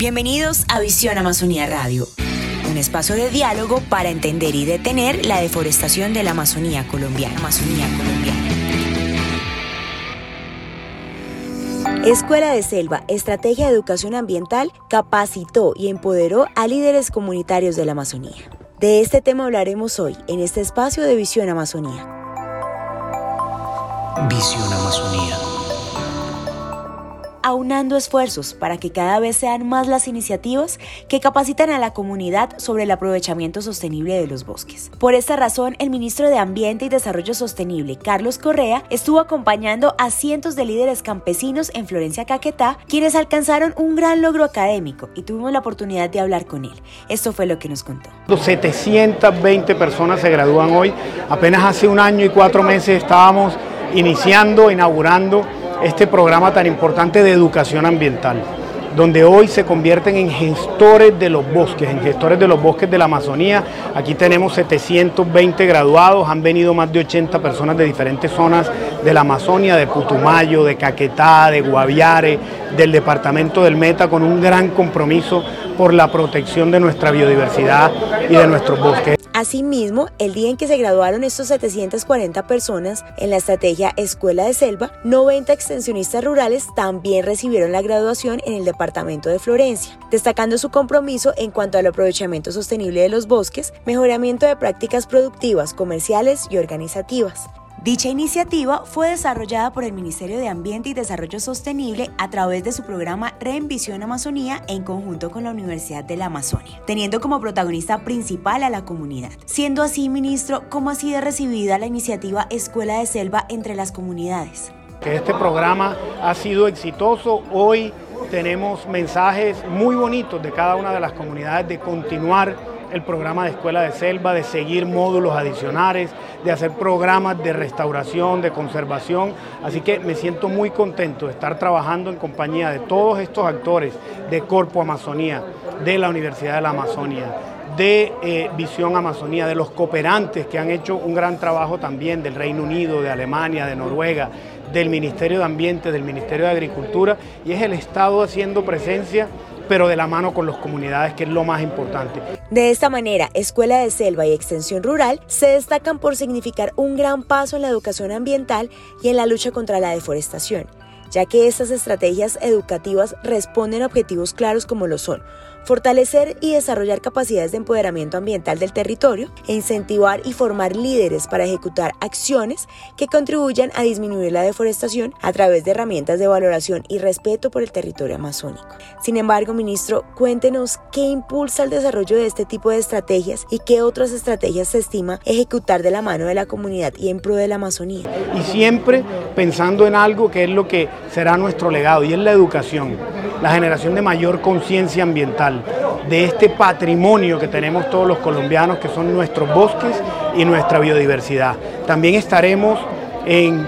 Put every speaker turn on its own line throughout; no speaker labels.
Bienvenidos a Visión Amazonía Radio, un espacio de diálogo para entender y detener la deforestación de la Amazonía colombiana. Amazonía colombiana. Escuela de Selva, Estrategia de Educación Ambiental, capacitó y empoderó a líderes comunitarios de la Amazonía. De este tema hablaremos hoy en este espacio de Visión Amazonía.
Visión Amazonía
aunando esfuerzos para que cada vez sean más las iniciativas que capacitan a la comunidad sobre el aprovechamiento sostenible de los bosques. Por esta razón, el ministro de Ambiente y Desarrollo Sostenible, Carlos Correa, estuvo acompañando a cientos de líderes campesinos en Florencia Caquetá, quienes alcanzaron un gran logro académico y tuvimos la oportunidad de hablar con él. Esto fue lo que nos contó.
720 personas se gradúan hoy. Apenas hace un año y cuatro meses estábamos iniciando, inaugurando este programa tan importante de educación ambiental, donde hoy se convierten en gestores de los bosques, en gestores de los bosques de la Amazonía. Aquí tenemos 720 graduados, han venido más de 80 personas de diferentes zonas de la Amazonia, de Putumayo, de Caquetá, de Guaviare, del departamento del Meta, con un gran compromiso por la protección de nuestra biodiversidad y de nuestros bosques.
Asimismo, el día en que se graduaron estos 740 personas en la estrategia Escuela de Selva, 90 extensionistas rurales también recibieron la graduación en el departamento de Florencia, destacando su compromiso en cuanto al aprovechamiento sostenible de los bosques, mejoramiento de prácticas productivas, comerciales y organizativas. Dicha iniciativa fue desarrollada por el Ministerio de Ambiente y Desarrollo Sostenible a través de su programa Reenvisión Amazonía en conjunto con la Universidad de la Amazonia, teniendo como protagonista principal a la comunidad. Siendo así, ministro, ¿cómo ha sido recibida la iniciativa Escuela de Selva entre las comunidades?
Este programa ha sido exitoso. Hoy tenemos mensajes muy bonitos de cada una de las comunidades de continuar el programa de Escuela de Selva, de seguir módulos adicionales, de hacer programas de restauración, de conservación. Así que me siento muy contento de estar trabajando en compañía de todos estos actores de Corpo Amazonía, de la Universidad de la Amazonia, de eh, Visión Amazonía, de los cooperantes que han hecho un gran trabajo también del Reino Unido, de Alemania, de Noruega, del Ministerio de Ambiente, del Ministerio de Agricultura, y es el Estado haciendo presencia pero de la mano con las comunidades, que es lo más importante.
De esta manera, Escuela de Selva y Extensión Rural se destacan por significar un gran paso en la educación ambiental y en la lucha contra la deforestación, ya que estas estrategias educativas responden a objetivos claros como lo son fortalecer y desarrollar capacidades de empoderamiento ambiental del territorio e incentivar y formar líderes para ejecutar acciones que contribuyan a disminuir la deforestación a través de herramientas de valoración y respeto por el territorio amazónico. Sin embargo, ministro, cuéntenos qué impulsa el desarrollo de este tipo de estrategias y qué otras estrategias se estima ejecutar de la mano de la comunidad y en pro de la Amazonía.
Y siempre pensando en algo que es lo que será nuestro legado y es la educación, la generación de mayor conciencia ambiental de este patrimonio que tenemos todos los colombianos, que son nuestros bosques y nuestra biodiversidad. También estaremos en,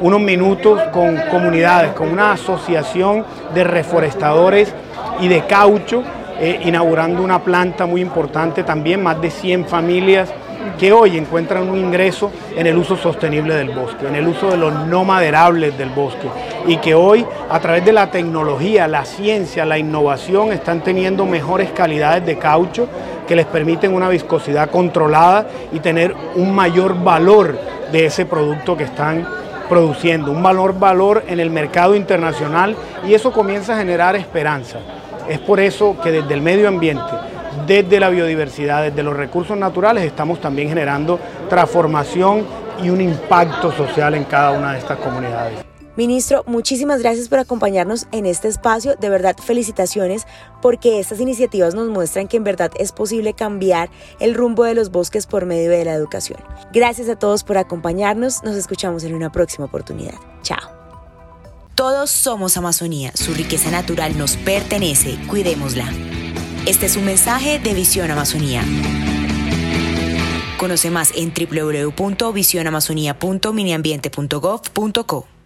unos minutos con comunidades, con una asociación de reforestadores y de caucho, eh, inaugurando una planta muy importante también, más de 100 familias que hoy encuentran un ingreso en el uso sostenible del bosque, en el uso de los no maderables del bosque y que hoy a través de la tecnología, la ciencia, la innovación están teniendo mejores calidades de caucho que les permiten una viscosidad controlada y tener un mayor valor de ese producto que están produciendo, un valor valor en el mercado internacional y eso comienza a generar esperanza. Es por eso que desde el medio ambiente desde la biodiversidad, desde los recursos naturales, estamos también generando transformación y un impacto social en cada una de estas comunidades.
Ministro, muchísimas gracias por acompañarnos en este espacio. De verdad, felicitaciones porque estas iniciativas nos muestran que en verdad es posible cambiar el rumbo de los bosques por medio de la educación. Gracias a todos por acompañarnos. Nos escuchamos en una próxima oportunidad. Chao. Todos somos Amazonía. Su riqueza natural nos pertenece. Cuidémosla. Este es un mensaje de Visión Amazonía. Conoce más en www.visionamazonía.miniambiente.gov.co.